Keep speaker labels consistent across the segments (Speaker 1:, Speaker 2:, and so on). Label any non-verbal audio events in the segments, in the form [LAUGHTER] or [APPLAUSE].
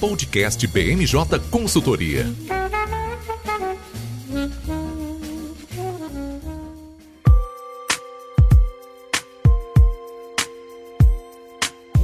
Speaker 1: Podcast BMJ Consultoria.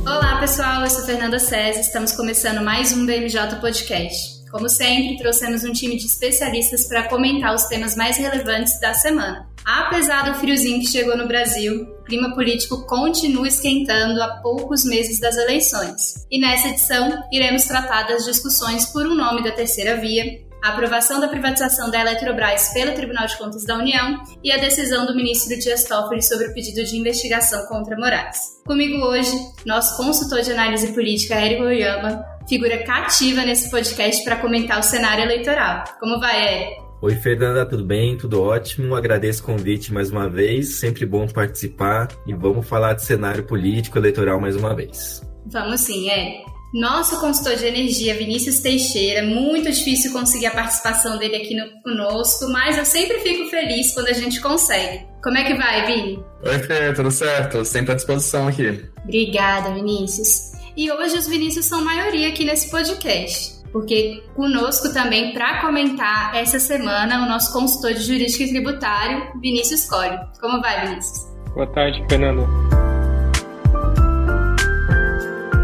Speaker 2: Olá pessoal, eu sou Fernanda César, estamos começando mais um BMJ Podcast. Como sempre, trouxemos um time de especialistas para comentar os temas mais relevantes da semana. Apesar do friozinho que chegou no Brasil, clima político continua esquentando a poucos meses das eleições. E nessa edição, iremos tratar das discussões por um nome da terceira via, a aprovação da privatização da Eletrobras pelo Tribunal de Contas da União e a decisão do ministro Dias Toffoli sobre o pedido de investigação contra Moraes. Comigo hoje, nosso consultor de análise política, Érico Oyama, figura cativa nesse podcast para comentar o cenário eleitoral. Como vai, Érico?
Speaker 3: Oi, Fernanda, tudo bem? Tudo ótimo. Agradeço o convite mais uma vez. Sempre bom participar e vamos falar de cenário político eleitoral mais uma vez.
Speaker 2: Vamos sim, é. Nosso consultor de energia, Vinícius Teixeira, muito difícil conseguir a participação dele aqui no, conosco, mas eu sempre fico feliz quando a gente consegue. Como é que vai, Vini?
Speaker 4: Oi, Fê, tudo certo? Sempre à disposição aqui.
Speaker 2: Obrigada, Vinícius. E hoje os Vinícius são maioria aqui nesse podcast porque conosco também para comentar essa semana o nosso consultor de jurídico e tributário, Vinícius Colli. Como vai, Vinícius?
Speaker 5: Boa tarde, Fernanda.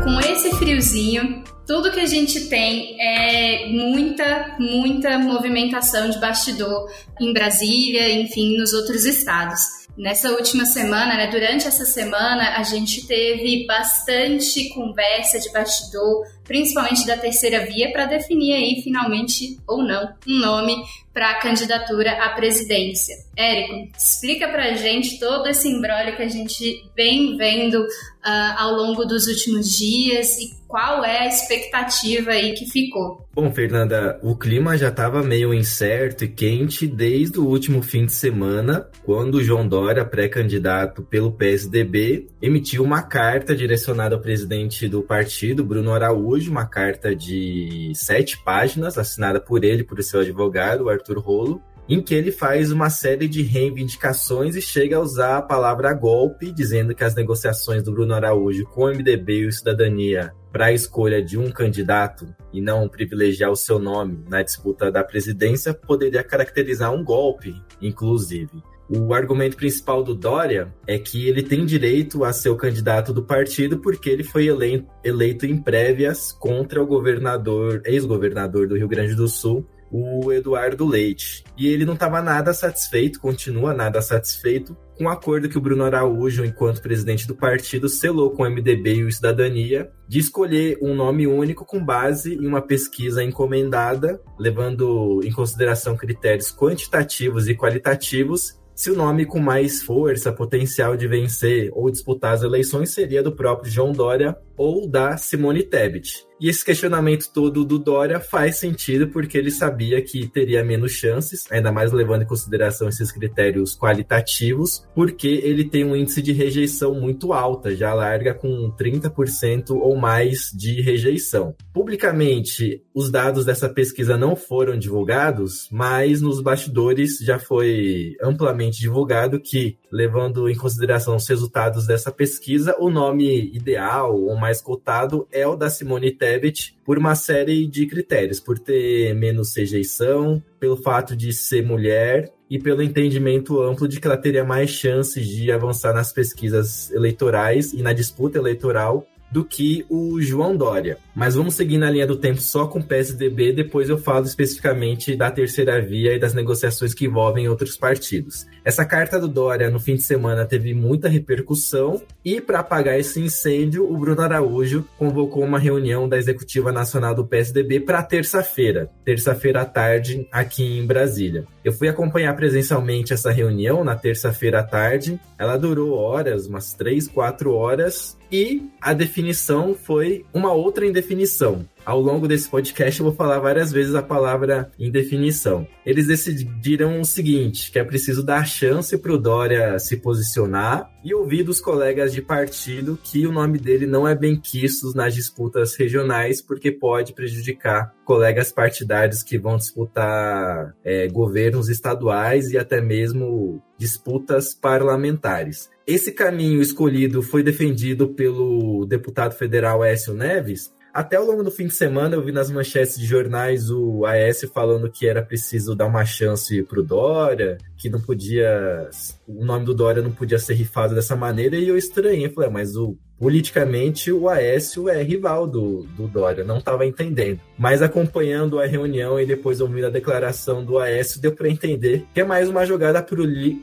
Speaker 2: Com esse friozinho, tudo que a gente tem é muita, muita movimentação de bastidor em Brasília, enfim, nos outros estados. Nessa última semana, né, durante essa semana, a gente teve bastante conversa de bastidor, principalmente da terceira via, para definir aí, finalmente ou não, um nome para a candidatura à presidência. Érico, explica para a gente todo esse embrólio que a gente vem vendo uh, ao longo dos últimos dias e qual é a expectativa aí que ficou?
Speaker 3: Bom, Fernanda, o clima já estava meio incerto e quente desde o último fim de semana, quando João Dória, pré-candidato pelo PSDB, emitiu uma carta direcionada ao presidente do partido, Bruno Araújo, uma carta de sete páginas, assinada por ele, por seu advogado, Arthur Rolo, em que ele faz uma série de reivindicações e chega a usar a palavra golpe, dizendo que as negociações do Bruno Araújo com o MDB e o Cidadania para a escolha de um candidato e não privilegiar o seu nome na disputa da presidência poderia caracterizar um golpe, inclusive. O argumento principal do Dória é que ele tem direito a ser o candidato do partido porque ele foi eleito em prévias contra o governador, ex-governador do Rio Grande do Sul, o Eduardo Leite. E ele não estava nada satisfeito, continua nada satisfeito com o acordo que o Bruno Araújo, enquanto presidente do partido, selou com o MDB e o Cidadania de escolher um nome único com base em uma pesquisa encomendada, levando em consideração critérios quantitativos e qualitativos se o nome com mais força, potencial de vencer ou disputar as eleições seria do próprio João Dória ou da Simone Tebet. E esse questionamento todo do Dória faz sentido porque ele sabia que teria menos chances, ainda mais levando em consideração esses critérios qualitativos, porque ele tem um índice de rejeição muito alta, já larga com 30% ou mais de rejeição. Publicamente, os dados dessa pesquisa não foram divulgados, mas nos bastidores já foi amplamente divulgado que, levando em consideração os resultados dessa pesquisa, o nome ideal ou mais cotado é o da Simone Tebet por uma série de critérios, por ter menos rejeição, pelo fato de ser mulher e pelo entendimento amplo de que ela teria mais chances de avançar nas pesquisas eleitorais e na disputa eleitoral do que o João Dória. Mas vamos seguir na linha do tempo só com o PSDB, depois eu falo especificamente da terceira via e das negociações que envolvem outros partidos. Essa carta do Dória no fim de semana teve muita repercussão e para apagar esse incêndio, o Bruno Araújo convocou uma reunião da Executiva Nacional do PSDB para terça-feira, terça-feira à tarde, aqui em Brasília. Eu fui acompanhar presencialmente essa reunião na terça-feira à tarde. Ela durou horas, umas três, quatro horas, e a definição foi uma outra indefinição. Ao longo desse podcast eu vou falar várias vezes a palavra indefinição. Eles decidiram o seguinte, que é preciso dar chance para o Dória se posicionar e ouvir dos colegas de partido que o nome dele não é bem quisto nas disputas regionais porque pode prejudicar colegas partidários que vão disputar é, governos estaduais e até mesmo disputas parlamentares. Esse caminho escolhido foi defendido pelo deputado federal Écio Neves, Até ao longo do fim de semana eu vi nas manchetes de jornais o AS falando que era preciso dar uma chance pro Dória, que não podia. O nome do Dória não podia ser rifado dessa maneira, e eu estranhei. Falei, ah, mas o politicamente o Aécio é rival do, do Dória, não estava entendendo. Mas acompanhando a reunião e depois ouvindo a declaração do Aécio, deu para entender que é mais uma jogada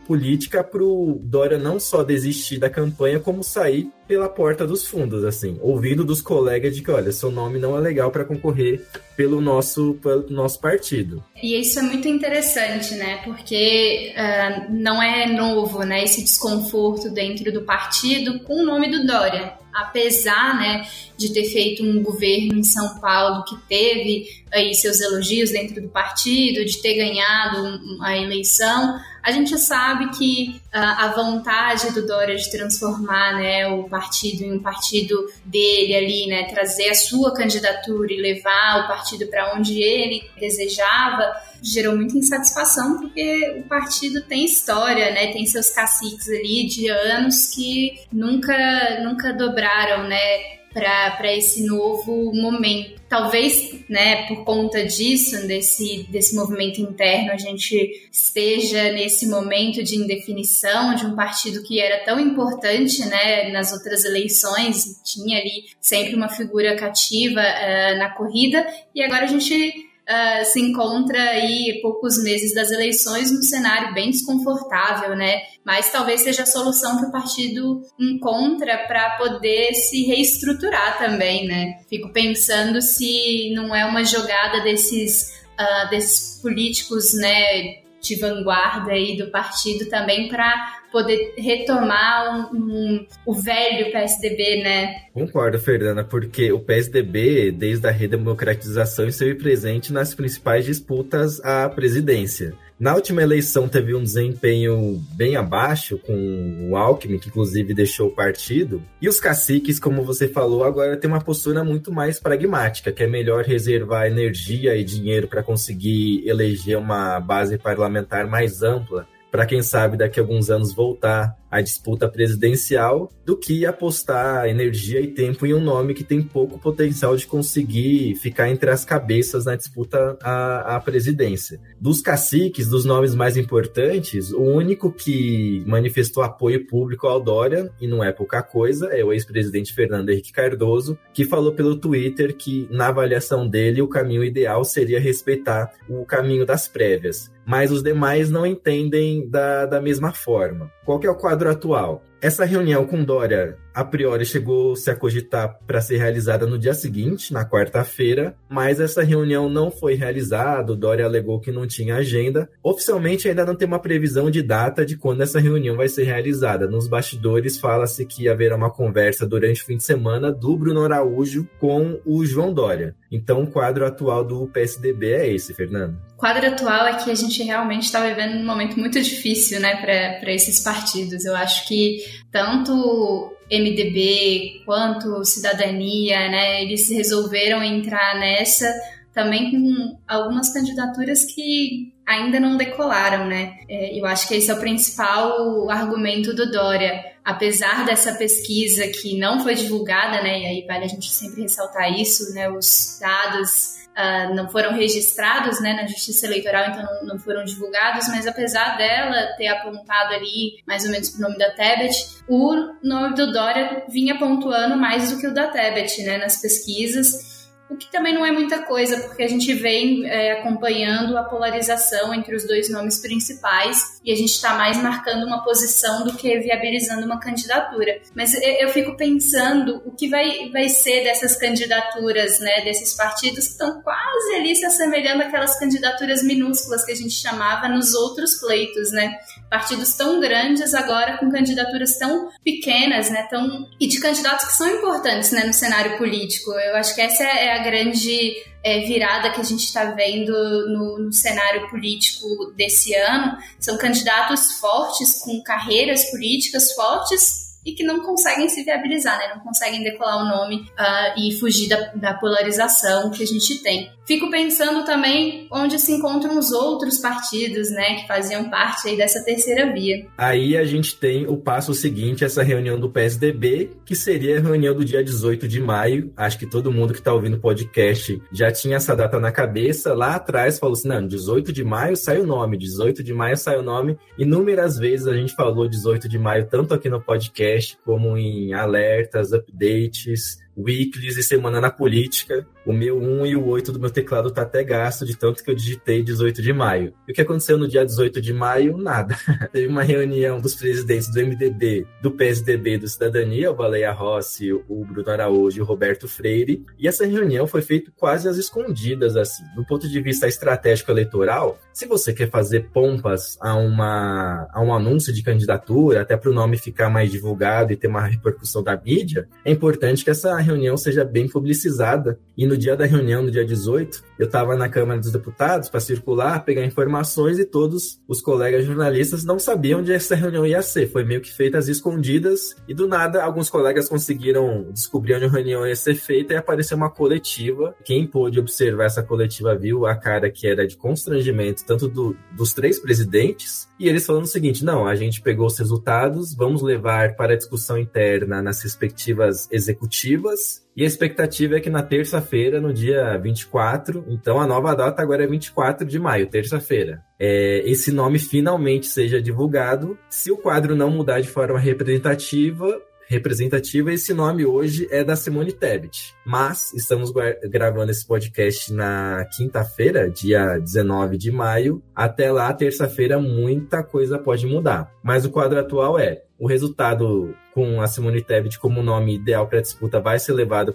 Speaker 3: política para o Dória não só desistir da campanha, como sair pela porta dos fundos, assim, ouvindo dos colegas de que, olha, seu nome não é legal para concorrer pelo nosso, pelo nosso partido.
Speaker 2: E isso é muito interessante, né? Porque uh, não é novo, né? Esse desconforto dentro do partido com o nome do Dória apesar né, de ter feito um governo em São Paulo que teve aí seus elogios dentro do partido, de ter ganhado a eleição, a gente sabe que uh, a vontade do Dória de transformar né, o partido em um partido dele ali, né, trazer a sua candidatura e levar o partido para onde ele desejava, gerou muita insatisfação porque o partido tem história, né, tem seus caciques ali de anos que nunca, nunca dobraram, né, para esse novo momento. Talvez, né, por conta disso, desse, desse movimento interno, a gente esteja nesse momento de indefinição de um partido que era tão importante, né, nas outras eleições, tinha ali sempre uma figura cativa uh, na corrida, e agora a gente uh, se encontra aí poucos meses das eleições num cenário bem desconfortável, né? Mas talvez seja a solução que o partido encontra para poder se reestruturar também, né? Fico pensando se não é uma jogada desses, uh, desses políticos, né? De vanguarda aí do partido também para poder retomar um, um, o velho PSDB, né?
Speaker 3: Concordo, Fernanda, porque o PSDB, desde a redemocratização, esteve presente nas principais disputas à presidência. Na última eleição teve um desempenho bem abaixo com o Alckmin, que inclusive deixou o partido. E os caciques, como você falou, agora tem uma postura muito mais pragmática, que é melhor reservar energia e dinheiro para conseguir eleger uma base parlamentar mais ampla para quem sabe daqui a alguns anos voltar à disputa presidencial do que apostar energia e tempo em um nome que tem pouco potencial de conseguir ficar entre as cabeças na disputa à, à presidência. Dos caciques, dos nomes mais importantes, o único que manifestou apoio público ao Dória, e não é pouca coisa, é o ex-presidente Fernando Henrique Cardoso, que falou pelo Twitter que, na avaliação dele, o caminho ideal seria respeitar o caminho das prévias mas os demais não entendem da, da mesma forma. Qual é o quadro atual? Essa reunião com Dória, a priori, chegou -se a cogitar para ser realizada no dia seguinte, na quarta-feira, mas essa reunião não foi realizada. O Dória alegou que não tinha agenda. Oficialmente, ainda não tem uma previsão de data de quando essa reunião vai ser realizada. Nos bastidores, fala-se que haverá uma conversa durante o fim de semana do Bruno Araújo com o João Dória. Então, o quadro atual do PSDB é esse, Fernando.
Speaker 2: O quadro atual é que a gente realmente está vivendo um momento muito difícil né, para esses partidos. Eu acho que tanto MDB quanto Cidadania, né, eles resolveram entrar nessa também com algumas candidaturas que ainda não decolaram, né? É, eu acho que esse é o principal argumento do Dória. Apesar dessa pesquisa que não foi divulgada, né? E aí vale a gente sempre ressaltar isso, né? Os dados uh, não foram registrados né, na Justiça Eleitoral, então não, não, foram divulgados, mas apesar dela ter apontado ali mais ou menos o nome da Tebet, o nome do Dória vinha pontuando mais do que o da Tebet né, nas pesquisas o que também não é muita coisa, porque a gente vem é, acompanhando a polarização entre os dois nomes principais e a gente está mais marcando uma posição do que viabilizando uma candidatura. Mas eu fico pensando o que vai, vai ser dessas candidaturas, né, desses partidos que estão quase ali se assemelhando àquelas candidaturas minúsculas que a gente chamava nos outros pleitos, né? Partidos tão grandes agora com candidaturas tão pequenas, né, tão e de candidatos que são importantes, né, no cenário político. Eu acho que essa é a grande é, virada que a gente está vendo no, no, cenário político desse ano. São candidatos fortes, com carreiras políticas fortes, e que não conseguem se viabilizar, né? Não conseguem decolar o nome uh, e fugir da, da polarização que a gente tem. Fico pensando também onde se encontram os outros partidos, né, que faziam parte aí dessa terceira via.
Speaker 3: Aí a gente tem o passo seguinte, essa reunião do PSDB, que seria a reunião do dia 18 de maio. Acho que todo mundo que está ouvindo o podcast já tinha essa data na cabeça. Lá atrás falou assim: não, 18 de maio sai o nome, 18 de maio sai o nome. Inúmeras vezes a gente falou 18 de maio, tanto aqui no podcast como em alertas, updates weeklies e semana na política. O meu 1 e o 8 do meu teclado tá até gasto de tanto que eu digitei 18 de maio. E o que aconteceu no dia 18 de maio? Nada. [LAUGHS] Teve uma reunião dos presidentes do MDB, do PSDB do Cidadania, o Baleia Rossi, o Bruno Araújo e o Roberto Freire. E essa reunião foi feita quase às escondidas, assim. Do ponto de vista estratégico eleitoral, se você quer fazer pompas a, uma, a um anúncio de candidatura, até para o nome ficar mais divulgado e ter uma repercussão da mídia, é importante que essa reunião seja bem publicizada. E no dia da reunião, no dia 18, eu estava na Câmara dos Deputados para circular, pegar informações e todos os colegas jornalistas não sabiam onde essa reunião ia ser. Foi meio que feita às escondidas e do nada alguns colegas conseguiram descobrir onde a reunião ia ser feita e apareceu uma coletiva. Quem pôde observar essa coletiva viu a cara que era de constrangimento tanto do, dos três presidentes e eles falando o seguinte: não, a gente pegou os resultados, vamos levar para a discussão interna nas respectivas executivas. E a expectativa é que na terça-feira, no dia 24, então a nova data agora é 24 de maio, terça-feira, é, esse nome finalmente seja divulgado. Se o quadro não mudar de forma representativa, representativa. Esse nome hoje é da Simone Tebet. Mas estamos gravando esse podcast na quinta-feira, dia 19 de maio. Até lá, terça-feira, muita coisa pode mudar. Mas o quadro atual é o resultado com a Simone Tebet como nome ideal para disputa vai ser levado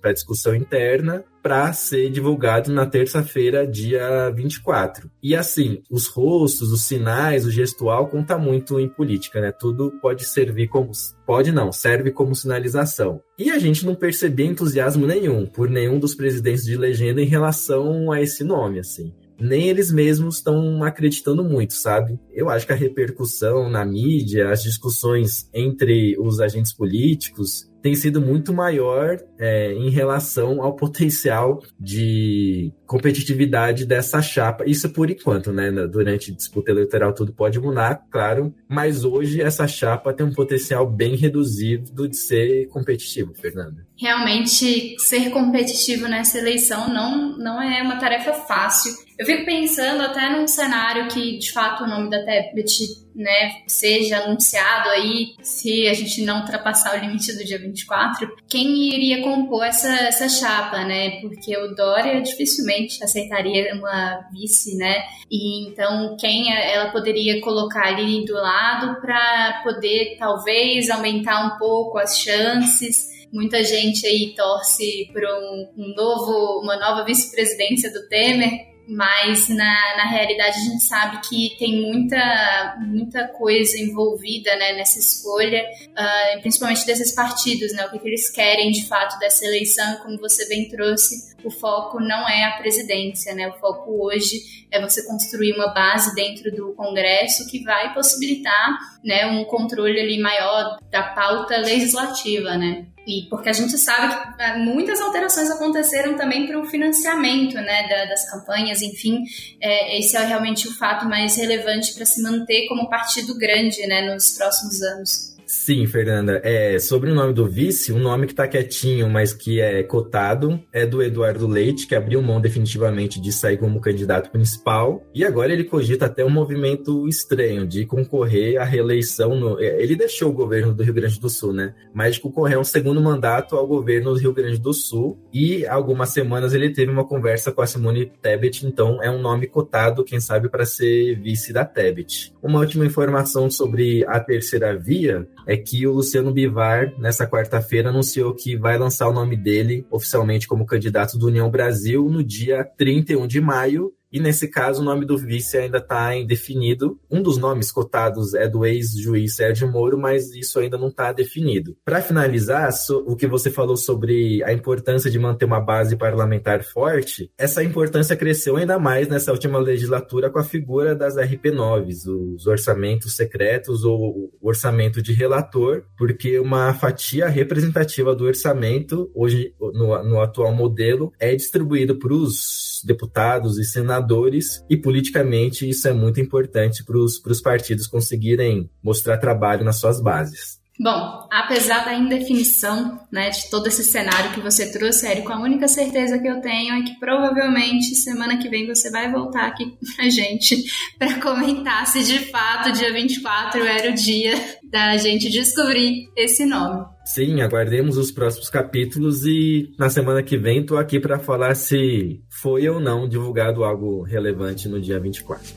Speaker 3: para discussão interna para ser divulgado na terça-feira, dia 24. E assim, os rostos, os sinais, o gestual conta muito em política, né? Tudo pode servir como pode não, serve como sinalização. E a gente não percebeu entusiasmo nenhum por nenhum dos presidentes de legenda em relação a esse nome, assim nem eles mesmos estão acreditando muito, sabe? Eu acho que a repercussão na mídia, as discussões entre os agentes políticos tem sido muito maior é, em relação ao potencial de competitividade dessa chapa. Isso por enquanto, né? Durante disputa eleitoral tudo pode mudar, claro, mas hoje essa chapa tem um potencial bem reduzido de ser competitivo, Fernanda.
Speaker 2: Realmente, ser competitivo nessa eleição não, não é uma tarefa fácil. Eu fico pensando até num cenário que, de fato, o nome da Tebet né, seja anunciado aí, se a gente não ultrapassar o limite do dia 24, quem iria compor essa, essa chapa, né? Porque o Dória dificilmente aceitaria uma vice, né? E então quem ela poderia colocar ali do lado para poder talvez aumentar um pouco as chances muita gente aí torce por um, um novo, uma nova vice-presidência do Temer mas na, na realidade a gente sabe que tem muita, muita coisa envolvida né, nessa escolha, uh, principalmente desses partidos, né, o que, que, eles querem de fato dessa eleição, como você bem trouxe, o foco não é a presidência, né, o foco hoje é você construir uma base dentro do Congresso que vai possibilitar né, um controle ali maior da pauta legislativa, né. E porque a gente sabe que é, muitas alterações aconteceram também para o financiamento né, da, das campanhas, enfim, é, esse é realmente o fato mais relevante para se manter como partido grande né, nos próximos anos.
Speaker 3: Sim, Fernanda. É, sobre o nome do vice, um nome que tá quietinho, mas que é cotado, é do Eduardo Leite, que abriu mão definitivamente de sair como candidato principal. E agora ele cogita até um movimento estranho de concorrer à reeleição. No, é, ele deixou o governo do Rio Grande do Sul, né? Mas concorrer um segundo mandato ao governo do Rio Grande do Sul. E algumas semanas ele teve uma conversa com a Simone Tebet, então é um nome cotado, quem sabe, para ser vice da Tebet. Uma última informação sobre a terceira via é que o Luciano Bivar, nessa quarta-feira, anunciou que vai lançar o nome dele oficialmente como candidato do União Brasil no dia 31 de maio, e nesse caso o nome do vice ainda está indefinido. Um dos nomes cotados é do ex-juiz Sérgio Moro, mas isso ainda não está definido. Para finalizar, o que você falou sobre a importância de manter uma base parlamentar forte, essa importância cresceu ainda mais nessa última legislatura com a figura das RP9s, os orçamentos secretos ou orçamento de relator, porque uma fatia representativa do orçamento, hoje no, no atual modelo, é distribuído para os deputados e senadores, e politicamente isso é muito importante para os partidos conseguirem mostrar trabalho nas suas bases.
Speaker 2: Bom, apesar da indefinição né, de todo esse cenário que você trouxe, Érico, a única certeza que eu tenho é que provavelmente semana que vem você vai voltar aqui [LAUGHS] pra gente para comentar se de fato dia 24 era o dia da gente descobrir esse nome.
Speaker 3: Sim, aguardemos os próximos capítulos e na semana que vem tô aqui para falar se foi ou não divulgado algo relevante no dia 24.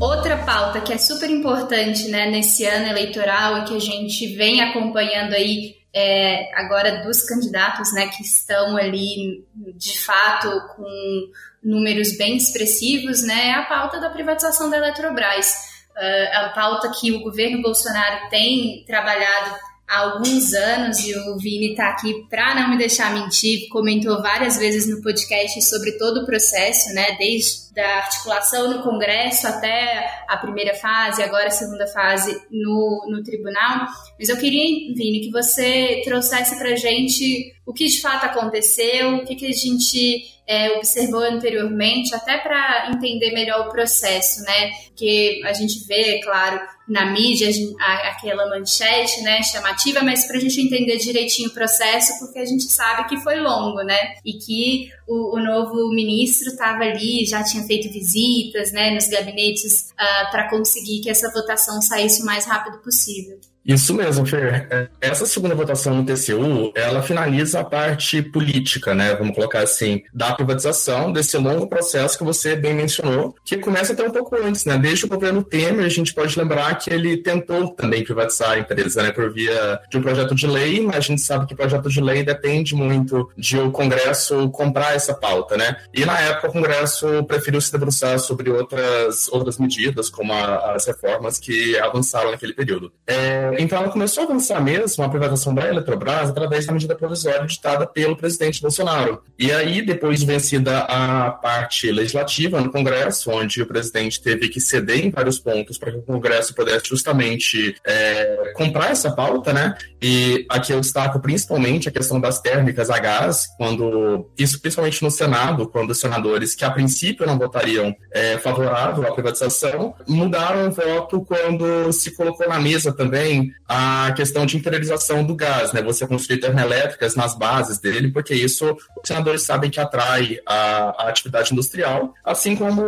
Speaker 2: Outra pauta que é super importante né, nesse ano eleitoral e que a gente vem acompanhando aí é, agora dos candidatos né, que estão ali de fato com números bem expressivos, né, é a pauta da privatização da Eletrobras. Uh, a pauta que o governo Bolsonaro tem trabalhado há alguns anos e o Vini está aqui para não me deixar mentir, comentou várias vezes no podcast sobre todo o processo, né, desde da articulação no Congresso até a primeira fase, agora a segunda fase no, no tribunal. Mas eu queria, Vini, que você trouxesse para gente o que de fato aconteceu, o que, que a gente é, observou anteriormente, até para entender melhor o processo, né? Que a gente vê, claro, na mídia a, aquela manchete, né, chamativa, mas para a gente entender direitinho o processo, porque a gente sabe que foi longo, né? E que o, o novo ministro estava ali, já tinha feito visitas, né, nos gabinetes uh, ah, para conseguir que essa votação saísse o mais rápido possível.
Speaker 4: Isso mesmo, Fer. É, essa segunda votação no TCU, ela finaliza a parte política, né? Vamos colocar assim, da privatização, desse longo processo que você bem mencionou, que começa até um pouco antes, né? Desde o governo Temer, a gente pode lembrar que ele tentou também privatizar a empresa, né? Por via de um projeto de lei, mas a gente sabe que projeto de lei depende muito de o Congresso comprar essa pauta, né? E na época o Congresso preferiu se debruçar sobre outras, outras medidas, como a, as reformas que avançaram naquele período. É, então ela começou a avançar mesmo a privatização da Eletrobras através da medida provisória ditada pelo presidente Bolsonaro. E aí, depois de vencida a parte legislativa no Congresso, onde o presidente teve que ceder em vários pontos para que o Congresso pudesse justamente é, comprar essa pauta, né? E aqui eu destaco principalmente a questão das térmicas a gás, quando isso principalmente no Senado, quando os senadores que a princípio não votariam é, favorável à privatização, mudaram o voto quando se colocou na mesa também a questão de interiorização do gás, né? Você construir termoelétricas nas bases dele, porque isso os senadores sabem que atrai a, a atividade industrial, assim como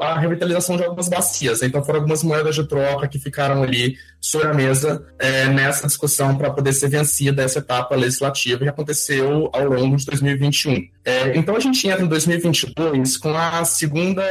Speaker 4: a revitalização de algumas bacias. Então foram algumas moedas de troca que ficaram ali sobre a mesa é, nessa discussão para poder ser vencida essa etapa legislativa que aconteceu ao longo de 2021. É, então a gente entra em 2022 com a segunda,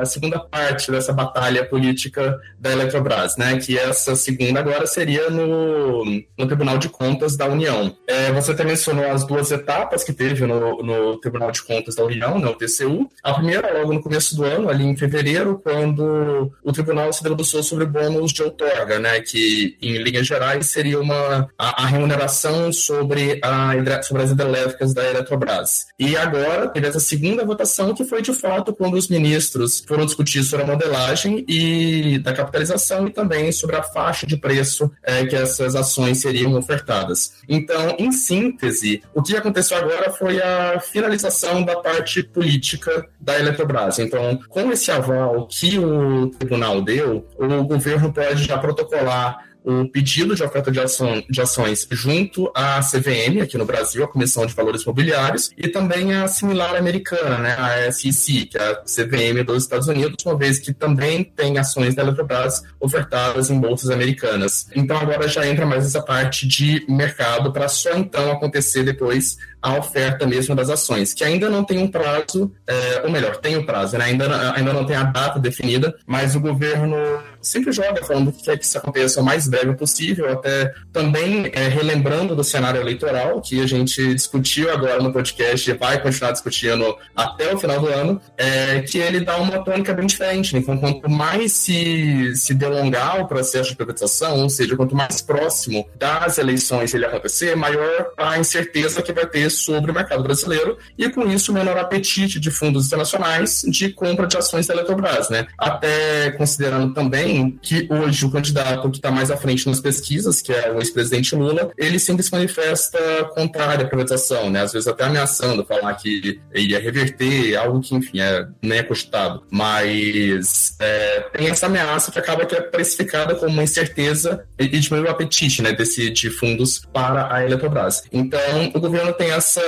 Speaker 4: a segunda parte dessa batalha política da Eletrobras, né? Que essa segunda agora seria no, no Tribunal de Contas da União. É, você até mencionou as duas etapas que teve no, no Tribunal de Contas da União, né, o TCU. A primeira logo no começo do ano, ali em fevereiro, quando o tribunal se debruçou sobre bônus de outorga, né? Que em linhas gerais seria uma a, a remuneração sobre, a, sobre as hidrelétricas da Eletrobras. E e agora teve essa segunda votação, que foi de fato quando os ministros foram discutir sobre a modelagem e da capitalização e também sobre a faixa de preço é, que essas ações seriam ofertadas. Então, em síntese, o que aconteceu agora foi a finalização da parte política da Eletrobras. Então, com esse aval que o tribunal deu, o governo pode já protocolar o pedido de oferta de, ação, de ações junto à CVM, aqui no Brasil, a Comissão de Valores Mobiliários, e também a similar americana, né, a SEC, que é a CVM dos Estados Unidos, uma vez que também tem ações da Eletrobras ofertadas em bolsas americanas. Então agora já entra mais essa parte de mercado para só então acontecer depois a oferta mesmo das ações, que ainda não tem um prazo, é, ou melhor, tem um prazo, né? ainda, ainda não tem a data definida, mas o governo sempre joga falando que quer que isso aconteça o mais breve possível, até também é, relembrando do cenário eleitoral, que a gente discutiu agora no podcast e vai continuar discutindo até o final do ano, é, que ele dá uma tônica bem diferente. Né? Então, quanto mais se, se delongar o processo de privatização, ou seja, quanto mais próximo das eleições ele acontecer, maior a incerteza que vai ter sobre o mercado brasileiro e, com isso, menor apetite de fundos internacionais de compra de ações da Eletrobras. Né? Até considerando também que hoje o candidato que está mais à frente nas pesquisas, que é o ex-presidente Lula, ele sempre se manifesta contrário à privatização, né? às vezes até ameaçando falar que iria reverter algo que, enfim, é, nem é cogitado. Mas é, tem essa ameaça que acaba que é precificada como uma incerteza e diminui o apetite né, desse, de fundos para a Eletrobras. Então, o governo tem essa,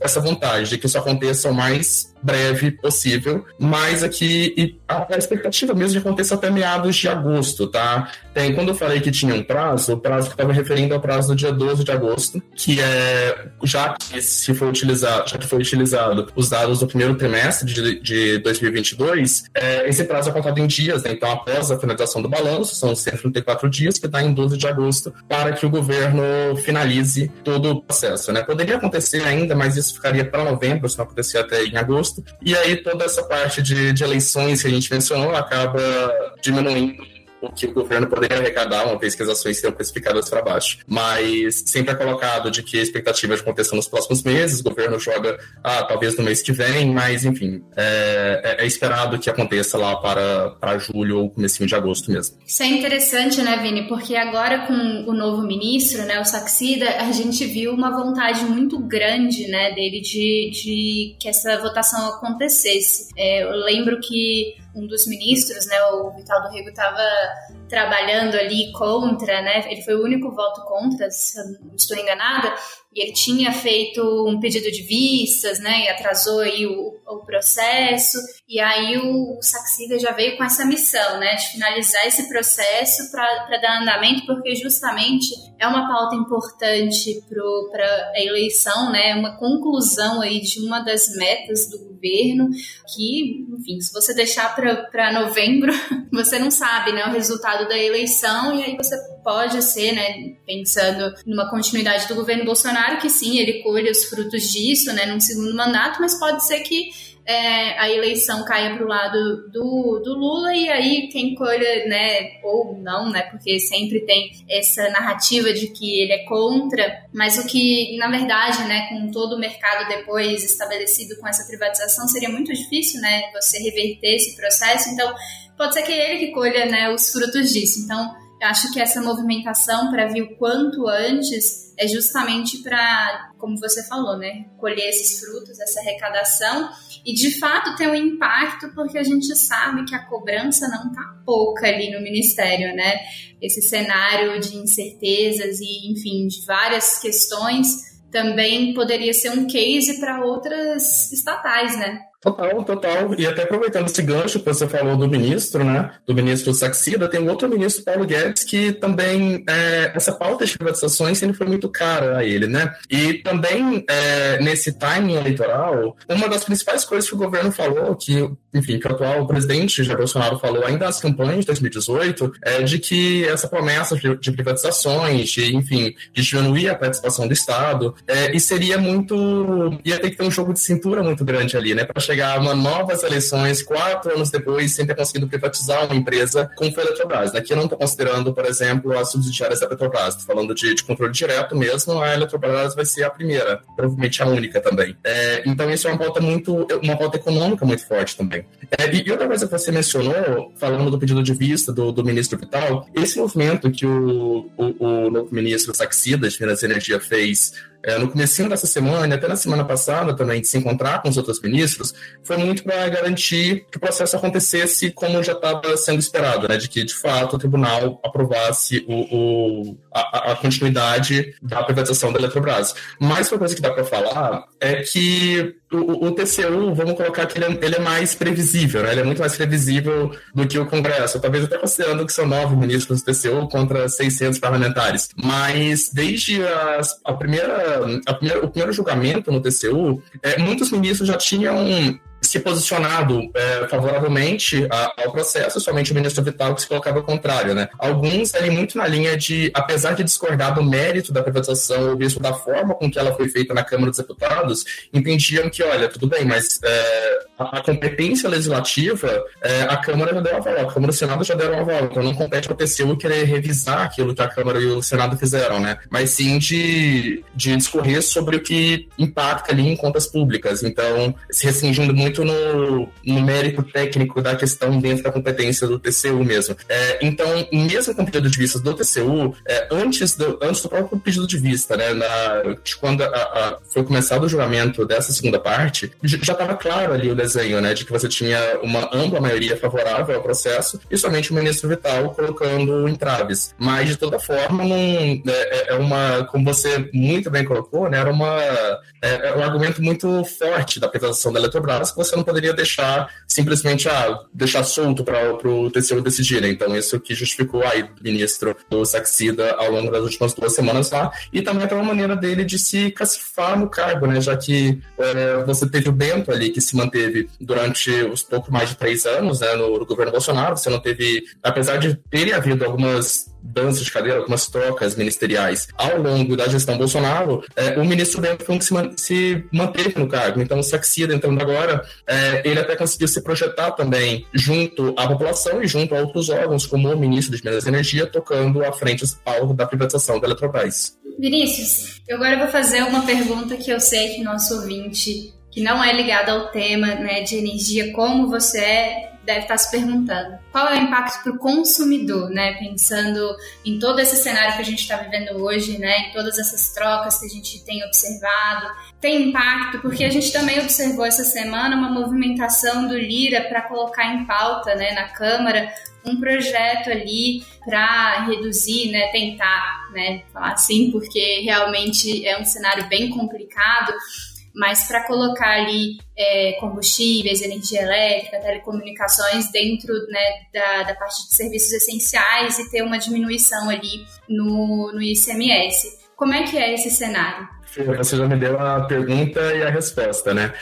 Speaker 4: essa vontade de que isso aconteça o mais breve possível, mas aqui a, a expectativa mesmo de acontecer até meados de agosto, tá? Tem, quando eu falei que tinha um prazo, o prazo que estava referindo ao prazo do dia 12 de agosto, que é já que se for utilizado, já que foi utilizado os dados do primeiro trimestre de, de 2022, é, esse prazo é contado em dias, né? Então, após a finalização do balanço, são 134 dias, que está em 12 de agosto, para que o governo finalize todo o processo, né? Poderia acontecer ainda, mas isso ficaria para novembro, se não acontecer até em agosto. E aí toda essa parte de, de eleições que a gente mencionou acaba diminuindo o que o governo poderia arrecadar uma vez que as ações seriam precificadas para baixo. Mas sempre é colocado de que a expectativa de acontecer nos próximos meses, o governo joga, ah, talvez no mês que vem, mas enfim, é, é, é esperado que aconteça lá para, para julho ou comecinho de agosto mesmo.
Speaker 2: Isso é interessante, né, Vini? Porque agora com o novo ministro, né, o Saxida, a gente viu uma vontade muito grande, né, dele de, de que essa votação acontecesse. É, eu lembro que um dos ministros, né, o Vital do Rego, estava trabalhando ali contra, né? Ele foi o único voto contra, se eu não estou enganada, e ele tinha feito um pedido de vistas, né? E atrasou aí o, o processo. E aí o, o Saxida já veio com essa missão, né? De finalizar esse processo para dar andamento, porque justamente é uma pauta importante para a eleição, né? Uma conclusão aí de uma das metas do governo, que, enfim, se você deixar para novembro, [LAUGHS] você não sabe, né? O resultado da eleição, e aí você pode ser, né? Pensando numa continuidade do governo Bolsonaro, que sim, ele colhe os frutos disso, né? Num segundo mandato, mas pode ser que é, a eleição caia para o lado do, do Lula e aí quem colha, né, ou não, né, porque sempre tem essa narrativa de que ele é contra, mas o que, na verdade, né, com todo o mercado depois estabelecido com essa privatização, seria muito difícil, né, você reverter esse processo, então pode ser que ele que colha, né, os frutos disso. Então, acho que essa movimentação para vir o quanto antes é justamente para, como você falou, né, colher esses frutos, essa arrecadação e de fato ter um impacto, porque a gente sabe que a cobrança não tá pouca ali no ministério, né? Esse cenário de incertezas e, enfim, de várias questões também poderia ser um case para outras estatais, né?
Speaker 4: Total, total. E até aproveitando esse gancho que você falou do ministro, né? Do ministro Saxida, tem um outro ministro, Paulo Guedes, que também é, essa pauta de privatizações sempre foi muito cara a ele, né? E também é, nesse timing eleitoral, uma das principais coisas que o governo falou, que, enfim, que o atual presidente Jair Bolsonaro falou ainda nas campanhas de 2018, é de que essa promessa de privatizações, de, enfim, de diminuir a participação do Estado, é, e seria muito. ia ter que ter um jogo de cintura muito grande ali, né? Pra chegar a uma novas eleições, quatro anos depois, sem ter conseguido privatizar uma empresa como foi a Eletrobras. Aqui eu não estou considerando, por exemplo, as subsidiárias da Petrobras. Estou falando de, de, controle direto mesmo, a Eletrobras vai ser a primeira, provavelmente a única também. É, então isso é uma pauta muito, uma pauta econômica muito forte também. É, e, outra coisa que você mencionou, falando do pedido de vista do, do ministro Vital, esse movimento que o, o, o novo ministro Saxida de Minas e Energia fez é, no começo dessa semana, até na semana passada também, de se encontrar com os outros ministros, foi muito para garantir que o processo acontecesse como já estava sendo esperado, né, de que, de fato, o tribunal aprovasse o, o a, a, continuidade da privatização da Eletrobras. Mas uma coisa que dá para falar é que o, o, TCU, vamos colocar que ele é, ele é mais previsível, né? ele é muito mais previsível do que o Congresso, talvez até considerando que são nove ministros do TCU contra 600 parlamentares. Mas desde as, a primeira, a primeira, o primeiro julgamento no TCU, é, muitos ministros já tinham se posicionado é, favoravelmente a, ao processo, somente o ministro Vital que se colocava contrário, né? Alguns ali muito na linha de, apesar de discordar do mérito da privatização ou mesmo da forma com que ela foi feita na Câmara dos Deputados, entendiam que, olha, tudo bem, mas é, a, a, competência legislativa, é, a Câmara já deu aval, a Câmara e o Senado já deram aval, então não compete ao TCU querer revisar aquilo que a Câmara e o Senado fizeram, né? Mas sim de, de discorrer sobre o que impacta ali em contas públicas. Então, se restringindo muito no, no mérito técnico da questão dentro da competência do TCU mesmo. É, então, mesmo com o pedido de vista do TCU, é, antes, do, antes do próprio pedido de vista, né, na, quando a, a, foi começado o julgamento dessa segunda parte, já estava claro ali o desenho, né, de que você tinha uma ampla maioria favorável ao processo e somente o ministro Vital colocando entraves. Mas, de toda forma, não, é, é, é uma, como você muito bem colocou, né, era uma, é, é um argumento muito forte da privatização da Eletrobras que você não poderia deixar simplesmente ah, deixar solto para o TCU decidir. Né? Então, isso que justificou aí o ministro do Saxida ao longo das últimas duas semanas lá, e também até uma maneira dele de se cacifar no cargo, né? já que é, você teve o Bento ali que se manteve durante os pouco mais de três anos né, no, no governo Bolsonaro, você não teve, apesar de ter havido algumas danças de cadeira, algumas trocas ministeriais ao longo da gestão Bolsonaro, é, o ministro Bento foi um que se, man se, manteve no cargo. Então, o Saxida entrando agora, é, ele até conseguiu se projetar também junto à população e junto a outros órgãos, como o ministro de Minas e Energia, tocando à frente ao da privatização da Eletrobras.
Speaker 2: Vinícius, eu agora vou fazer uma pergunta que eu sei que nosso ouvinte, que não é ligado ao tema né, de energia, como você é, deve estar se perguntando. Qual é o impacto para o consumidor, né? Pensando em todo esse cenário que a gente está vivendo hoje, né? Em todas essas trocas que a gente tem observado. Tem impacto porque a gente também observou essa semana uma movimentação do Lira para colocar em pauta, né, na Câmara, um projeto ali para reduzir, né, tentar, né, falar assim, porque realmente é um cenário bem complicado mas para colocar ali é, combustíveis, energia elétrica, telecomunicações dentro né, da, da parte de serviços essenciais e ter uma diminuição ali no, no ICMS. Como é que é esse cenário?
Speaker 4: Você já me deu a pergunta e a resposta, né?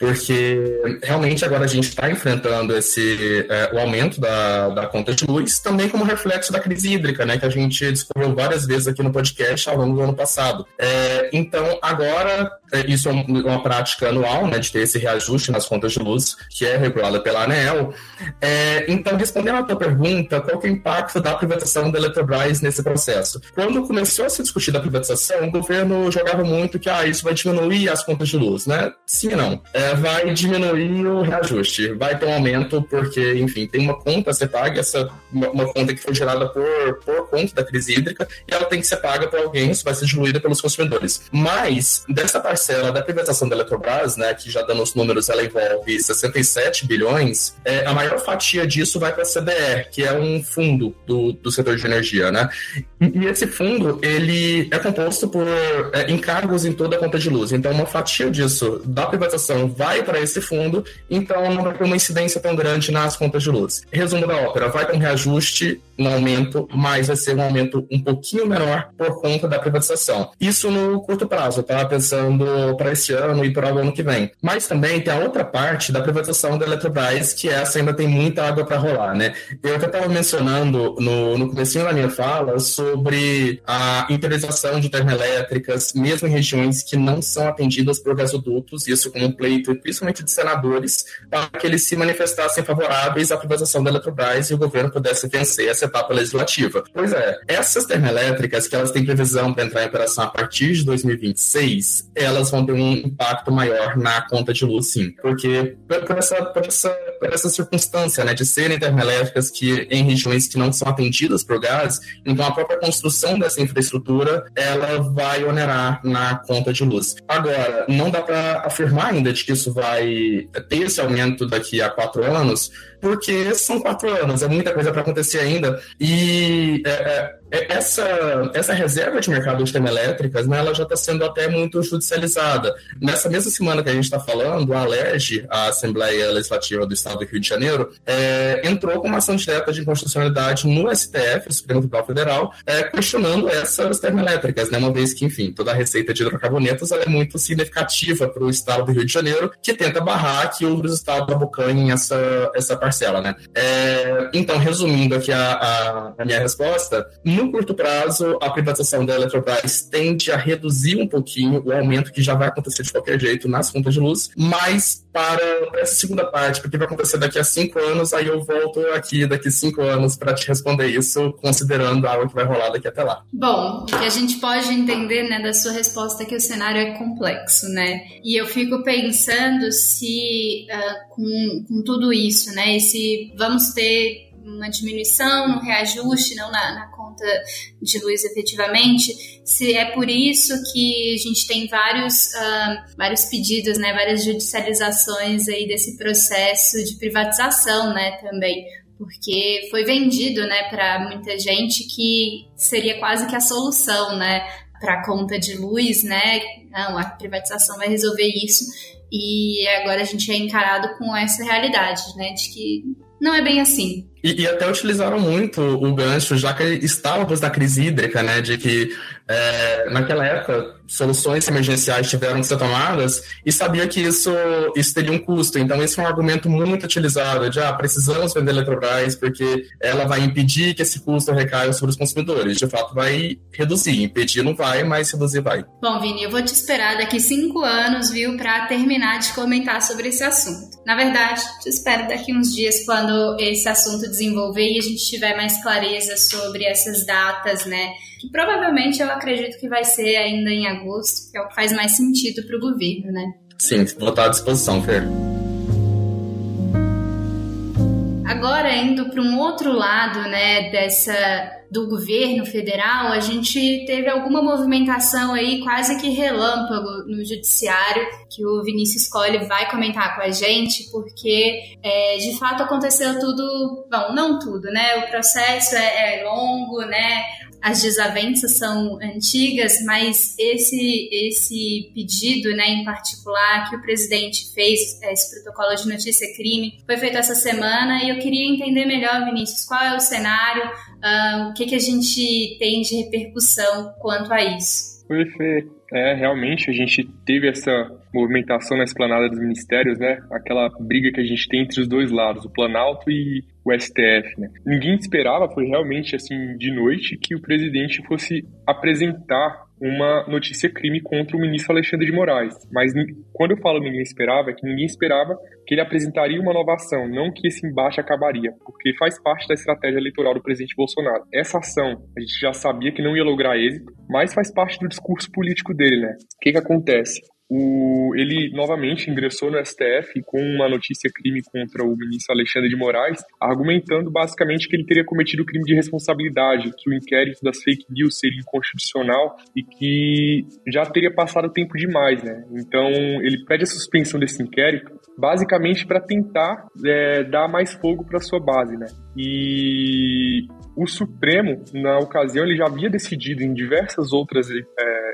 Speaker 4: Porque realmente agora a gente está enfrentando esse é, o aumento da, da conta de luz, também como reflexo da crise hídrica, né? Que a gente descobriu várias vezes aqui no podcast ao longo do ano passado. É, então, agora, é, isso é uma prática anual, né? De ter esse reajuste nas contas de luz, que é regulada pela ANEL. É, então, respondendo à tua pergunta, qual é o impacto da privatização da Eletrobras nesse processo? Quando começou a se discutir da privatização, o governo jogava muito que ah, isso vai diminuir as contas de luz, né? Sim e não. É, vai diminuir o reajuste, vai ter um aumento, porque, enfim, tem uma conta a ser paga, essa, uma, uma, conta que foi gerada por, por conta da crise hídrica, e ela tem que ser paga por alguém, isso vai ser diluída pelos consumidores. Mas, dessa parcela da privatização da Eletrobras, né, que já dando os números, ela envolve 67 bilhões, é, a maior fatia disso vai para a CDE, que é um fundo do, do setor de energia, né? E, e esse fundo, ele é composto por é, encargos em toda a conta de luz. Então, uma fatia disso da privatização vai para esse fundo, então não vai ter uma incidência tão grande nas contas de luz. Resumo da ópera: vai ter um reajuste, um aumento, mas vai ser um aumento um pouquinho menor por conta da privatização. Isso no curto prazo, tá? Pensando para esse ano e para o ano que vem. Mas também tem a outra parte da privatização da Eletrobras, que essa ainda tem muita água para rolar, né? Eu até estava mencionando no, no começo da minha fala sobre a interiorização de termoelétricas, mesmo em regiões que não são atendidas por gasodutos, isso com um pleito, principalmente de senadores, para que eles se manifestassem favoráveis à privatização da Eletrobras e o governo pudesse vencer essa etapa legislativa. Pois é, essas termoelétricas, que elas têm previsão para entrar em operação a partir de 2026, elas vão ter um impacto maior na conta de luz, sim. Porque por essa, por essa, por essa circunstância, né, de serem termoelétricas que em regiões que não são atendidas por gás, então a própria construção dessa infraestrutura, ela vai onerar na conta de luz. Agora, não dá para afirmar ainda de que isso vai ter esse aumento daqui a quatro anos, porque são quatro anos, é muita coisa para acontecer ainda. E é, é, é, essa, essa reserva de mercado de termoelétricas, né, ela já está sendo até muito judicializada. Nessa mesma semana que a gente está falando, a ALERJ, a Assembleia Legislativa do Estado do Rio de Janeiro, é, entrou com uma ação direta de inconstitucionalidade no STF, o Supremo Tribunal Federal, é, questionando essas termoelétricas, né, uma vez que, enfim, toda a receita de hidrocarbonetos é muito significativa para o Estado do Rio de Janeiro, que tenta barrar que outros estados abocanhem essa, essa parcela. Né? É, então, resumindo aqui a, a, a minha resposta, no curto prazo, a privatização da Eletrobras tende a reduzir um pouquinho o aumento que já vai acontecer de qualquer jeito nas contas de luz, mas para essa segunda parte, porque vai acontecer daqui a cinco anos, aí eu volto aqui daqui cinco anos para te responder isso, considerando algo que vai rolar daqui até lá.
Speaker 2: Bom, o que a gente pode entender né, da sua resposta é que o cenário é complexo, né? E eu fico pensando se uh, com, com tudo isso, né, e se vamos ter uma diminuição no reajuste, não na, na, conta de luz efetivamente, se é por isso que a gente tem vários, uh, vários pedidos, né, várias judicializações aí desse processo de privatização, né, também, porque foi vendido, né, para muita gente que seria quase que a solução, né, para a conta de luz, né, não, a privatização vai resolver isso, e agora a gente é encarado com essa realidade, né, de que não é bem assim.
Speaker 4: E, e, até utilizaram muito o gancho, já que estávamos na crise hídrica, né? De que é, naquela época soluções emergenciais tiveram que ser tomadas e sabia que isso, isso teria um custo. Então, esse é um argumento muito utilizado de ah, precisamos vender a Eletrobras porque ela vai impedir que esse custo recaia sobre os consumidores. De fato, vai reduzir. Impedir não vai, mas reduzir vai.
Speaker 2: Bom, Vini, eu vou te esperar daqui cinco anos, viu, para terminar de comentar sobre esse assunto. Na verdade, espero daqui uns dias quando esse assunto desenvolver e a gente tiver mais clareza sobre essas datas, né? Que provavelmente eu acredito que vai ser ainda em agosto, que é o que faz mais sentido para o governo, né?
Speaker 4: Sim, vou estar à disposição, Fer.
Speaker 2: Agora, indo para um outro lado, né, dessa do governo federal, a gente teve alguma movimentação aí quase que relâmpago no judiciário, que o Vinícius Colli vai comentar com a gente, porque é, de fato aconteceu tudo, bom, não tudo, né? O processo é, é longo, né? As desavenças são antigas, mas esse esse pedido, né, em particular que o presidente fez, esse protocolo de notícia crime, foi feito essa semana e eu queria entender melhor, Vinícius, qual é o cenário, uh, o que que a gente tem de repercussão quanto a isso.
Speaker 5: Perfeito. É, realmente a gente teve essa movimentação na esplanada dos ministérios, né? Aquela briga que a gente tem entre os dois lados, o Planalto e o STF, né? Ninguém esperava, foi realmente assim de noite, que o presidente fosse apresentar uma notícia crime contra o ministro Alexandre de Moraes. Mas quando eu falo ninguém esperava, é que ninguém esperava que ele apresentaria uma nova ação, não que esse embate acabaria, porque faz parte da estratégia eleitoral do presidente Bolsonaro. Essa ação, a gente já sabia que não ia lograr êxito, mas faz parte do discurso político dele, né? O que que acontece? O, ele novamente ingressou no STF com uma notícia crime contra o ministro Alexandre de Moraes, argumentando basicamente que ele teria cometido crime de responsabilidade, que o inquérito das fake news seria inconstitucional e que já teria passado tempo demais, né? Então ele pede a suspensão desse inquérito, basicamente para tentar é, dar mais fogo para sua base, né? E o Supremo, na ocasião, ele já havia decidido em diversas outras é,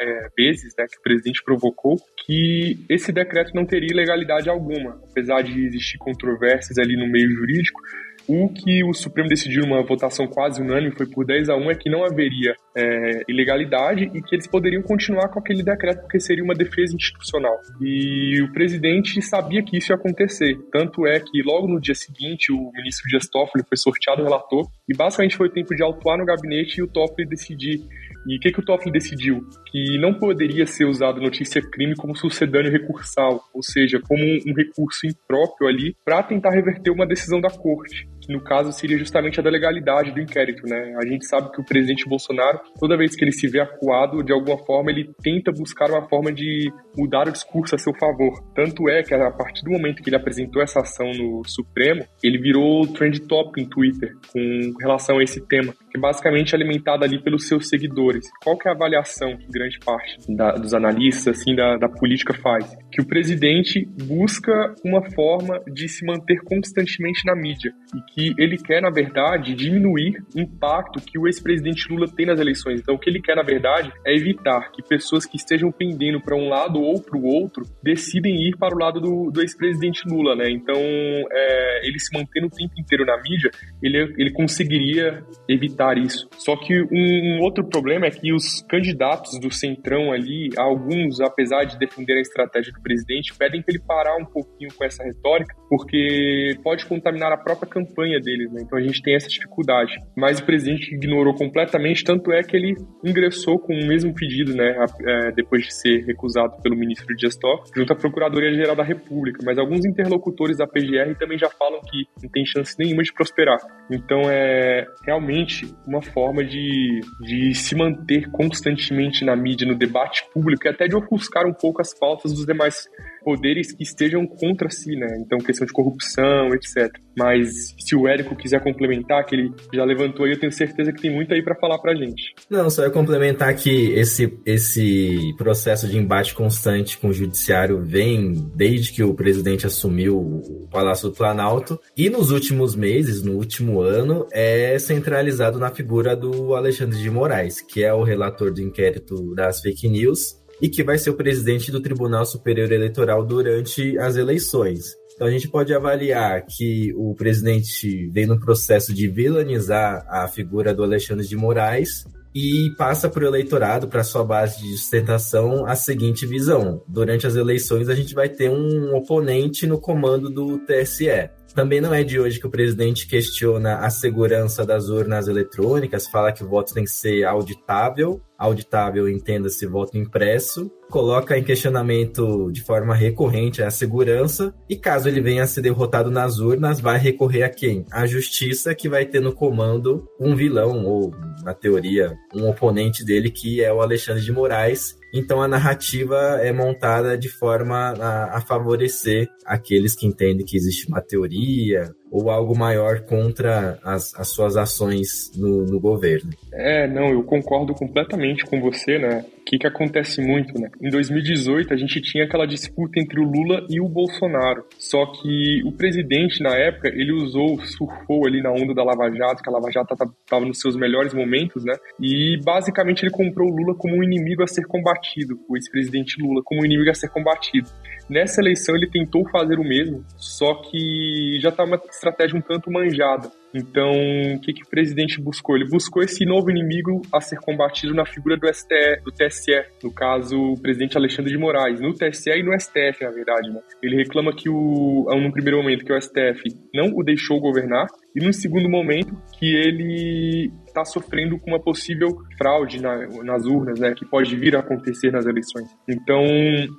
Speaker 5: é, vezes né, que o presidente provocou que esse decreto não teria ilegalidade alguma, apesar de existir controvérsias ali no meio jurídico. O que o Supremo decidiu numa votação quase unânime foi por 10 a 1 é que não haveria é, ilegalidade e que eles poderiam continuar com aquele decreto porque seria uma defesa institucional. E o presidente sabia que isso ia acontecer. Tanto é que logo no dia seguinte o ministro Dias Toffoli foi sorteado relator e basicamente foi tempo de autuar no gabinete e o Toffoli decidir e o que, que o Toffoli decidiu? Que não poderia ser usado notícia-crime como sucedâneo recursal, ou seja, como um recurso impróprio ali para tentar reverter uma decisão da corte no caso seria justamente a da legalidade do inquérito, né? A gente sabe que o presidente Bolsonaro, toda vez que ele se vê acuado, de alguma forma ele tenta buscar uma forma de mudar o discurso a seu favor. Tanto é que a partir do momento que ele apresentou essa ação no Supremo, ele virou trend top em Twitter com relação a esse tema, que é basicamente alimentado ali pelos seus seguidores. Qual que é a avaliação que grande parte da, dos analistas assim da, da política faz? que o presidente busca uma forma de se manter constantemente na mídia e que ele quer, na verdade, diminuir o impacto que o ex-presidente Lula tem nas eleições. Então, o que ele quer, na verdade, é evitar que pessoas que estejam pendendo para um lado ou para o outro decidem ir para o lado do, do ex-presidente Lula, né? Então, é, ele se mantendo o tempo inteiro na mídia, ele, ele conseguiria evitar isso. Só que um, um outro problema é que os candidatos do Centrão ali, alguns, apesar de defender a estratégia do presidente, pedem para ele parar um pouquinho com essa retórica, porque pode contaminar a própria campanha deles, né? Então a gente tem essa dificuldade. Mas o presidente ignorou completamente, tanto é que ele ingressou com o mesmo pedido, né? É, depois de ser recusado pelo ministro Dias Toffoli, junto à Procuradoria-Geral da República. Mas alguns interlocutores da PGR também já falam que não tem chance nenhuma de prosperar. Então é realmente uma forma de, de se manter constantemente na mídia, no debate público e até de ofuscar um pouco as pautas dos demais poderes que estejam contra si, né? Então, questão de corrupção, etc. Mas se o Érico quiser complementar, que ele já levantou aí, eu tenho certeza que tem muito aí para falar pra gente.
Speaker 3: Não, só ia complementar que esse, esse processo de embate constante com o judiciário vem desde que o presidente assumiu o Palácio do Planalto e nos últimos meses, no último ano, é centralizado na figura do Alexandre de Moraes, que é o relator do inquérito das fake news e que vai ser o presidente do Tribunal Superior Eleitoral durante as eleições. Então a gente pode avaliar que o presidente vem no processo de vilanizar a figura do Alexandre de Moraes e passa para o eleitorado, para sua base de sustentação, a seguinte visão: durante as eleições a gente vai ter um oponente no comando do TSE. Também não é de hoje que o presidente questiona a segurança das urnas eletrônicas, fala que o voto tem que ser auditável, auditável entenda-se voto impresso, coloca em questionamento de forma recorrente a segurança e caso ele venha a ser derrotado nas urnas, vai recorrer a quem? A justiça que vai ter no comando um vilão ou, na teoria, um oponente dele que é o Alexandre de Moraes, então a narrativa é montada de forma a, a, favorecer aqueles que entendem que existe uma teoria ou algo maior contra as, as suas ações no, no governo.
Speaker 5: É, não, eu concordo completamente com você, né? O que, que acontece muito, né? Em 2018, a gente tinha aquela disputa entre o Lula e o Bolsonaro. Só que o presidente, na época, ele usou, surfou ali na onda da Lava Jato, que a Lava Jato estava nos seus melhores momentos, né? E basicamente ele comprou o Lula como um inimigo a ser combatido, o ex-presidente Lula como um inimigo a ser combatido. Nessa eleição ele tentou fazer o mesmo, só que já estava tá uma estratégia um tanto manjada. Então, o que, que o presidente buscou? Ele buscou esse novo inimigo a ser combatido na figura do, STE, do TSE, no caso, o presidente Alexandre de Moraes, no TSE e no STF, na verdade. Né? Ele reclama que, o, no primeiro momento, que o STF não o deixou governar, e no segundo momento, que ele está sofrendo com uma possível fraude na, nas urnas, né, que pode vir a acontecer nas eleições. Então,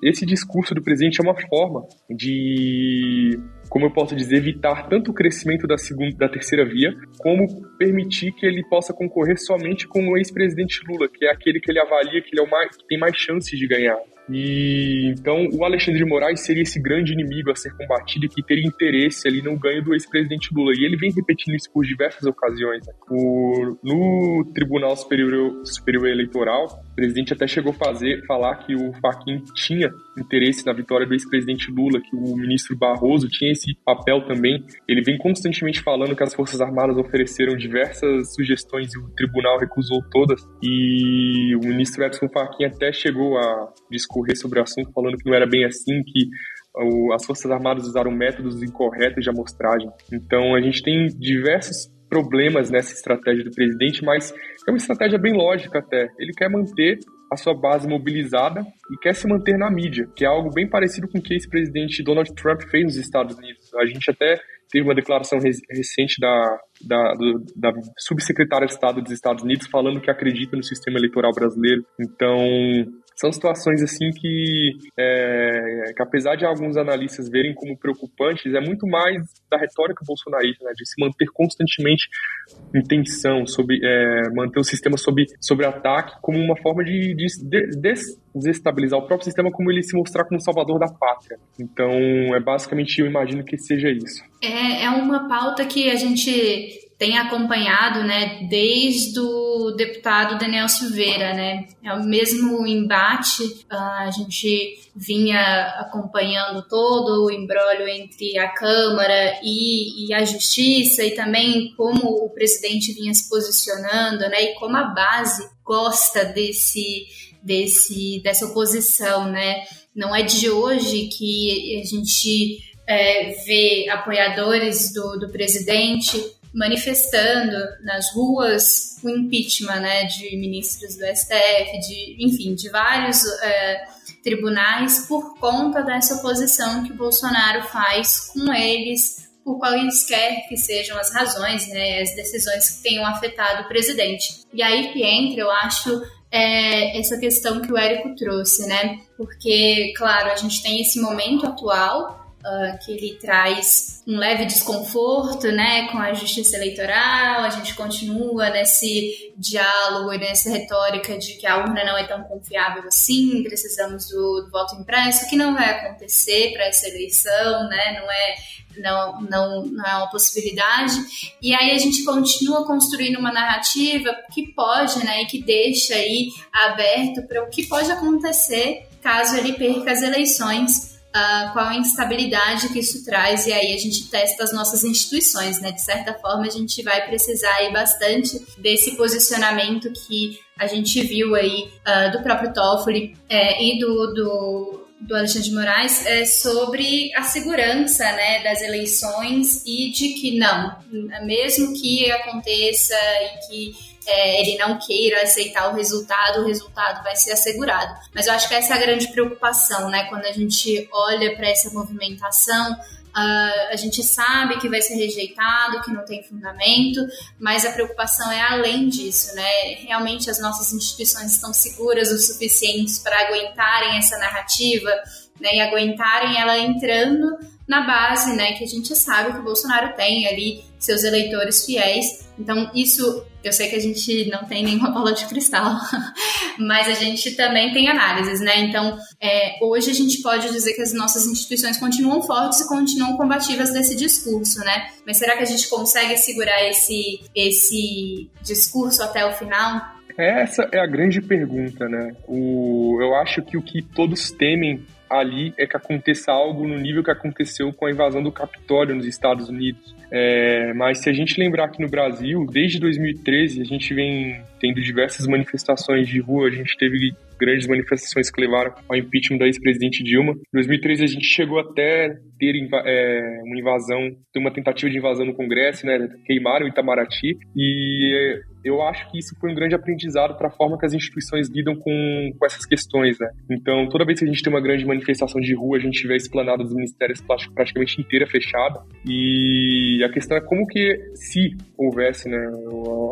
Speaker 5: esse discurso do presidente é uma forma de como eu posso dizer, evitar tanto o crescimento da segunda, da terceira via, como permitir que ele possa concorrer somente com o ex-presidente Lula, que é aquele que ele avalia que ele é o mais, que tem mais chances de ganhar. E então o Alexandre de Moraes seria esse grande inimigo a ser combatido e que teria interesse ali no ganho do ex-presidente Lula. E ele vem repetindo isso por diversas ocasiões. Né? O, no Tribunal Superior, Superior Eleitoral, presidente até chegou a fazer, falar que o Faquin tinha interesse na vitória do ex-presidente Lula, que o ministro Barroso tinha esse papel também. Ele vem constantemente falando que as Forças Armadas ofereceram diversas sugestões e o tribunal recusou todas. E o ministro Edson Fachin até chegou a discorrer sobre o assunto, falando que não era bem assim, que as Forças Armadas usaram métodos incorretos de amostragem. Então a gente tem diversos problemas nessa estratégia do presidente, mas é uma estratégia bem lógica até. Ele quer manter a sua base mobilizada e quer se manter na mídia, que é algo bem parecido com o que esse presidente Donald Trump fez nos Estados Unidos. A gente até teve uma declaração recente da, da, da subsecretária de Estado dos Estados Unidos falando que acredita no sistema eleitoral brasileiro. Então, são situações assim que, é, que apesar de alguns analistas verem como preocupantes, é muito mais da retórica bolsonarista, né, de se manter constantemente em tensão, sobre, é, manter o sistema sob, sob ataque como uma forma de, de, de desestabilizar o próprio sistema, como ele se mostrar como salvador da pátria. Então, é basicamente, eu imagino que seja isso.
Speaker 2: É, é uma pauta que a gente tem acompanhado, né, desde o deputado Daniel Silveira, né, é o mesmo embate, ah, a gente vinha acompanhando todo o embrólio entre a Câmara e, e, a Justiça e também como o presidente vinha se posicionando, né, e como a base gosta desse, desse dessa oposição, né, não é de hoje que a gente é, vê apoiadores do, do presidente manifestando nas ruas o impeachment né, de ministros do STF, de, enfim, de vários é, tribunais por conta dessa oposição que o Bolsonaro faz com eles, por quaisquer que sejam as razões, né, as decisões que tenham afetado o presidente. E aí que entra, eu acho, é, essa questão que o Érico trouxe, né? Porque, claro, a gente tem esse momento atual uh, que ele traz um leve desconforto né, com a justiça eleitoral, a gente continua nesse diálogo e nessa retórica de que a urna não é tão confiável assim, precisamos do, do voto impresso, que não vai acontecer para essa eleição, né, não é não, não, não é uma possibilidade. E aí a gente continua construindo uma narrativa que pode, né, e que deixa aí aberto para o que pode acontecer caso ele perca as eleições uh, qual a instabilidade que isso traz, e aí a gente testa as nossas instituições, né? De certa forma, a gente vai precisar aí bastante desse posicionamento que a gente viu aí uh, do próprio Toffoli é, e do, do do Alexandre de Moraes é sobre a segurança né, das eleições e de que não, mesmo que aconteça e que é, ele não queira aceitar o resultado, o resultado vai ser assegurado. Mas eu acho que essa é a grande preocupação, né? Quando a gente olha para essa movimentação, Uh, a gente sabe que vai ser rejeitado, que não tem fundamento, mas a preocupação é além disso, né? Realmente as nossas instituições estão seguras o suficiente para aguentarem essa narrativa, né? E aguentarem ela entrando na base, né? Que a gente sabe que o Bolsonaro tem ali seus eleitores fiéis. Então, isso eu sei que a gente não tem nenhuma bola de cristal, [LAUGHS] mas a gente também tem análises, né? Então, é, hoje a gente pode dizer que as nossas instituições continuam fortes e continuam combativas desse discurso, né? Mas será que a gente consegue segurar esse, esse discurso até o final?
Speaker 5: Essa é a grande pergunta, né? O, eu acho que o que todos temem ali é que aconteça algo no nível que aconteceu com a invasão do Capitólio nos Estados Unidos. É, mas se a gente lembrar que no Brasil, desde 2013, a gente vem tendo diversas manifestações de rua, a gente teve grandes manifestações que levaram ao impeachment da ex-presidente Dilma. Em 2013 a gente chegou até ter é, uma invasão, ter uma tentativa de invasão no Congresso, né? Queimaram Itamaraty e eu acho que isso foi um grande aprendizado para a forma que as instituições lidam com, com essas questões, né? Então, toda vez que a gente tem uma grande manifestação de rua, a gente vê a esplanada dos ministérios praticamente inteira fechada. E a questão é como que, se houvesse né,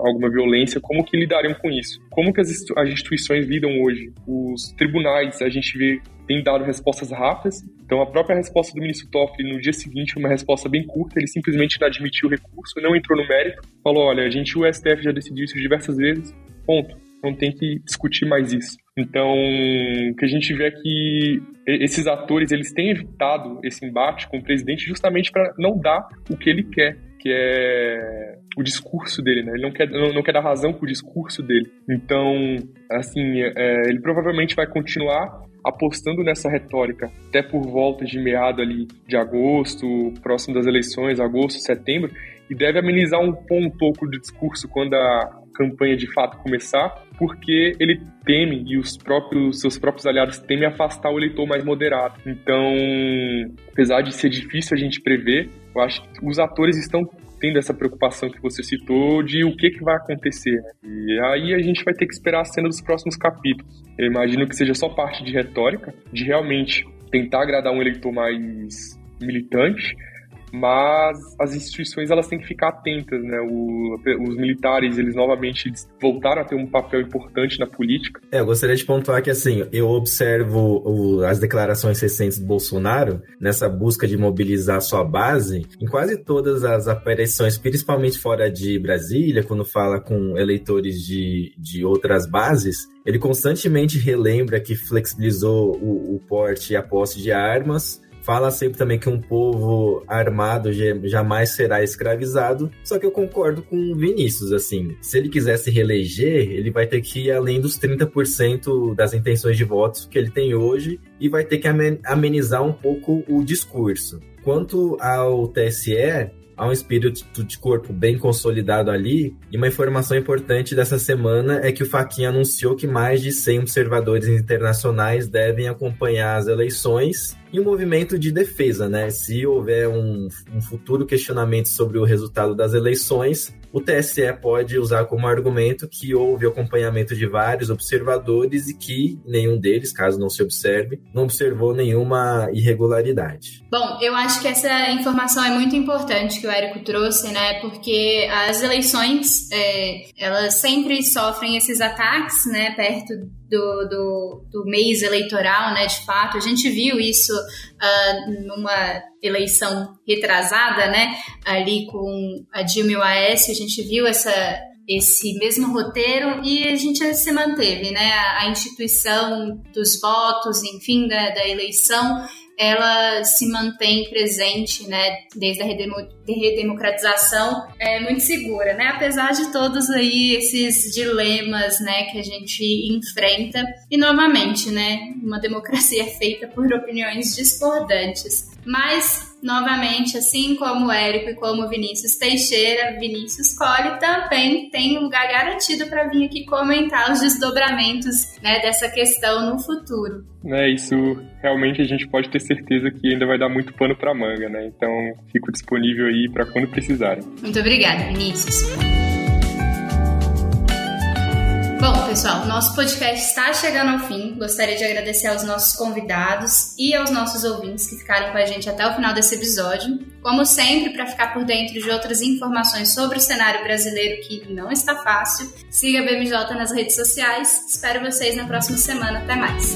Speaker 5: alguma violência, como que lidariam com isso? Como que as, as instituições lidam hoje? Os tribunais, a gente vê tem dado respostas rápidas. Então, a própria resposta do ministro Toffoli no dia seguinte foi uma resposta bem curta. Ele simplesmente não admitiu o recurso, não entrou no mérito. Falou: olha, a gente, o STF já decidiu isso diversas vezes, ponto. Não tem que discutir mais isso. Então, o que a gente vê é que esses atores eles têm evitado esse embate com o presidente justamente para não dar o que ele quer, que é o discurso dele, né? Ele não quer, não, não quer dar razão pro discurso dele. Então, assim, é, ele provavelmente vai continuar apostando nessa retórica até por volta de meado ali de agosto, próximo das eleições, agosto, setembro, e deve amenizar um, um pouco do discurso quando a campanha de fato começar, porque ele teme e os próprios seus próprios aliados temem afastar o eleitor mais moderado. Então, apesar de ser difícil a gente prever, eu acho que os atores estão tendo essa preocupação que você citou de o que, que vai acontecer. Né? E aí a gente vai ter que esperar a cena dos próximos capítulos. Eu imagino que seja só parte de retórica, de realmente tentar agradar um eleitor mais militante, mas as instituições elas têm que ficar atentas, né? O, os militares, eles novamente voltaram a ter um papel importante na política.
Speaker 3: É, eu gostaria de pontuar que, assim, eu observo o, as declarações recentes do Bolsonaro nessa busca de mobilizar sua base em quase todas as aparições, principalmente fora de Brasília, quando fala com eleitores de, de outras bases, ele constantemente relembra que flexibilizou o, o porte e a posse de armas, fala sempre também que um povo armado jamais será escravizado. Só que eu concordo com o Vinícius, assim, se ele quiser se reeleger, ele vai ter que ir além dos 30% das intenções de votos que ele tem hoje e vai ter que amenizar um pouco o discurso. Quanto ao TSE, há um espírito de corpo bem consolidado ali. E uma informação importante dessa semana é que o Faquinha anunciou que mais de 100 observadores internacionais devem acompanhar as eleições e um movimento de defesa, né? Se houver um, um futuro questionamento sobre o resultado das eleições, o TSE pode usar como argumento que houve acompanhamento de vários observadores e que nenhum deles, caso não se observe, não observou nenhuma irregularidade.
Speaker 2: Bom, eu acho que essa informação é muito importante que o Érico trouxe, né? Porque as eleições, é, elas sempre sofrem esses ataques, né? Perto do, do, do mês eleitoral, né, de fato. A gente viu isso uh, numa eleição retrasada, né, ali com a Dilma e o Aécio, a gente viu essa, esse mesmo roteiro e a gente se manteve, né, a, instituição dos votos, enfim, da, da eleição ela se mantém presente, né, desde a redemocratização, é muito segura, né, apesar de todos aí esses dilemas, né, que a gente enfrenta. E novamente, né, uma democracia é [LAUGHS] feita por opiniões discordantes. Mas novamente, assim como o Érico e como o Vinícius Teixeira, Vinícius Colli também tem um lugar garantido para vir aqui comentar os desdobramentos né, dessa questão no futuro.
Speaker 5: É, isso realmente a gente pode ter certeza que ainda vai dar muito pano para manga, né? Então, fico disponível aí para quando precisarem.
Speaker 2: Muito obrigada, Vinícius. Bom, pessoal, nosso podcast está chegando ao fim. Gostaria de agradecer aos nossos convidados e aos nossos ouvintes que ficaram com a gente até o final desse episódio. Como sempre, para ficar por dentro de outras informações sobre o cenário brasileiro que não está fácil, siga a BMJ nas redes sociais. Espero vocês na próxima semana. Até mais.